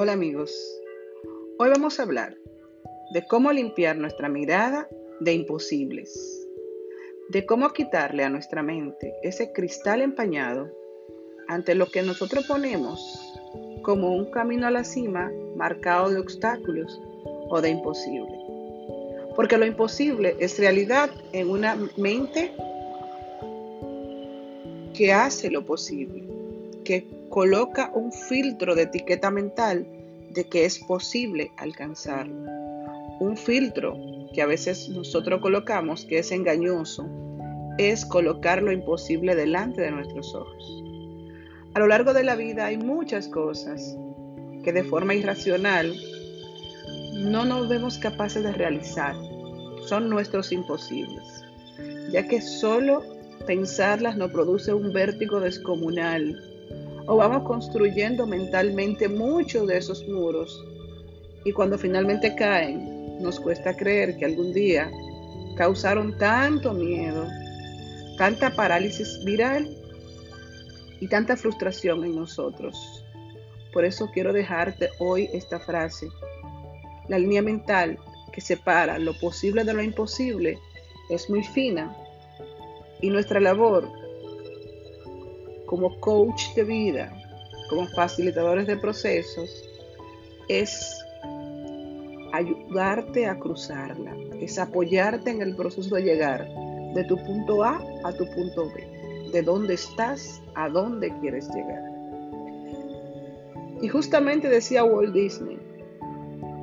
Hola amigos, hoy vamos a hablar de cómo limpiar nuestra mirada de imposibles, de cómo quitarle a nuestra mente ese cristal empañado ante lo que nosotros ponemos como un camino a la cima marcado de obstáculos o de imposible. Porque lo imposible es realidad en una mente que hace lo posible, que coloca un filtro de etiqueta mental de que es posible alcanzarlo. Un filtro que a veces nosotros colocamos que es engañoso es colocar lo imposible delante de nuestros ojos. A lo largo de la vida hay muchas cosas que de forma irracional no nos vemos capaces de realizar. Son nuestros imposibles, ya que solo pensarlas nos produce un vértigo descomunal o vamos construyendo mentalmente muchos de esos muros y cuando finalmente caen, nos cuesta creer que algún día causaron tanto miedo, tanta parálisis viral y tanta frustración en nosotros. Por eso quiero dejarte hoy esta frase. La línea mental que separa lo posible de lo imposible es muy fina y nuestra labor como coach de vida, como facilitadores de procesos, es ayudarte a cruzarla, es apoyarte en el proceso de llegar de tu punto A a tu punto B, de dónde estás a dónde quieres llegar. Y justamente decía Walt Disney,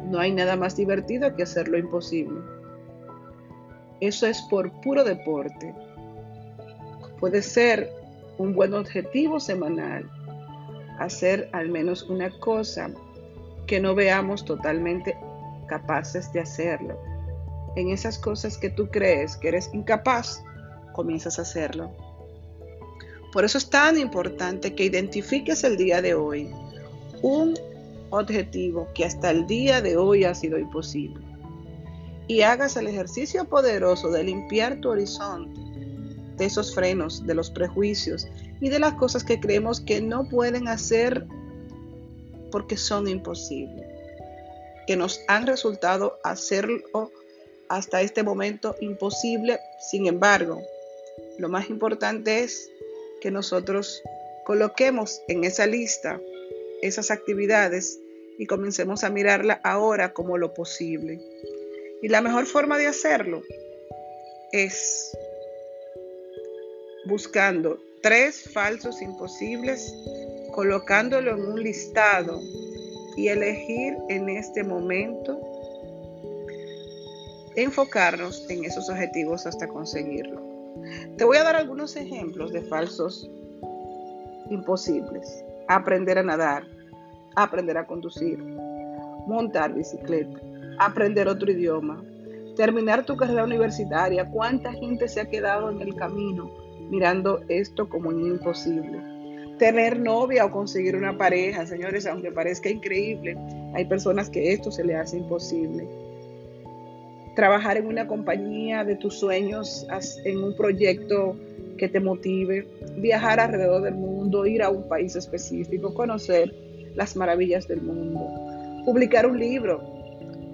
no hay nada más divertido que hacer lo imposible. Eso es por puro deporte. Puede ser un buen objetivo semanal, hacer al menos una cosa que no veamos totalmente capaces de hacerlo. En esas cosas que tú crees que eres incapaz, comienzas a hacerlo. Por eso es tan importante que identifiques el día de hoy un objetivo que hasta el día de hoy ha sido imposible y hagas el ejercicio poderoso de limpiar tu horizonte de esos frenos, de los prejuicios y de las cosas que creemos que no pueden hacer porque son imposibles, que nos han resultado hacerlo hasta este momento imposible. Sin embargo, lo más importante es que nosotros coloquemos en esa lista esas actividades y comencemos a mirarla ahora como lo posible. Y la mejor forma de hacerlo es buscando tres falsos imposibles, colocándolo en un listado y elegir en este momento enfocarnos en esos objetivos hasta conseguirlo. Te voy a dar algunos ejemplos de falsos imposibles. Aprender a nadar, aprender a conducir, montar bicicleta, aprender otro idioma, terminar tu carrera universitaria. ¿Cuánta gente se ha quedado en el camino? Mirando esto como imposible. Tener novia o conseguir una pareja, señores, aunque parezca increíble, hay personas que esto se le hace imposible. Trabajar en una compañía de tus sueños, en un proyecto que te motive, viajar alrededor del mundo, ir a un país específico, conocer las maravillas del mundo, publicar un libro,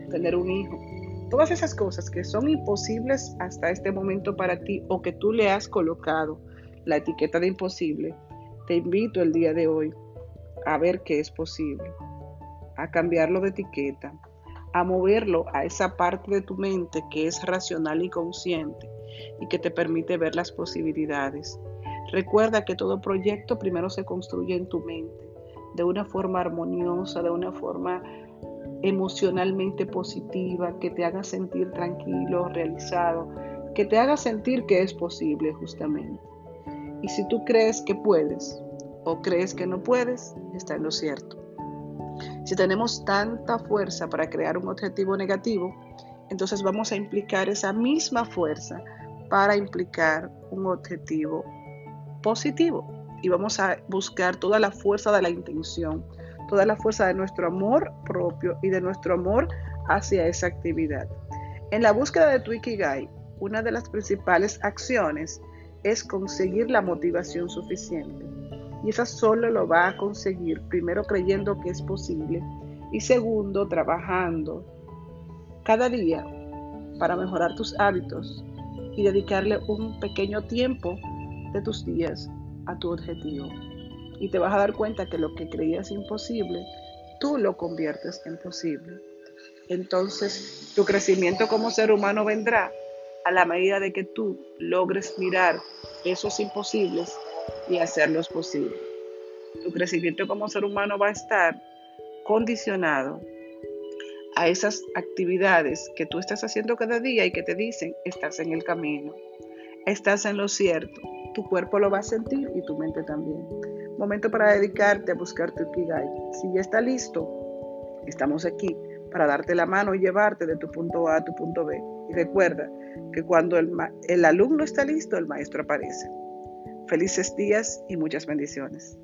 tener un hijo. Todas esas cosas que son imposibles hasta este momento para ti o que tú le has colocado la etiqueta de imposible, te invito el día de hoy a ver qué es posible, a cambiarlo de etiqueta, a moverlo a esa parte de tu mente que es racional y consciente y que te permite ver las posibilidades. Recuerda que todo proyecto primero se construye en tu mente, de una forma armoniosa, de una forma emocionalmente positiva, que te haga sentir tranquilo, realizado, que te haga sentir que es posible justamente. Y si tú crees que puedes o crees que no puedes, está en lo cierto. Si tenemos tanta fuerza para crear un objetivo negativo, entonces vamos a implicar esa misma fuerza para implicar un objetivo positivo y vamos a buscar toda la fuerza de la intención, toda la fuerza de nuestro amor propio y de nuestro amor hacia esa actividad. En la búsqueda de tu Ikigai, una de las principales acciones es conseguir la motivación suficiente. Y esa solo lo va a conseguir primero creyendo que es posible Y segundo, trabajando cada día para mejorar tus hábitos y dedicarle un pequeño tiempo de tus días a tu objetivo. Y te vas a dar cuenta que lo que creías imposible, tú lo conviertes en posible. Entonces, tu crecimiento como ser humano vendrá a la medida de que tú logres mirar esos imposibles y hacerlos posibles. Tu crecimiento como ser humano va a estar condicionado a esas actividades que tú estás haciendo cada día y que te dicen, estás en el camino, estás en lo cierto, tu cuerpo lo va a sentir y tu mente también. Momento para dedicarte a buscar tu Ikigai. Si ya está listo, estamos aquí para darte la mano y llevarte de tu punto A a tu punto B. Y recuerda que cuando el, el alumno está listo, el maestro aparece. Felices días y muchas bendiciones.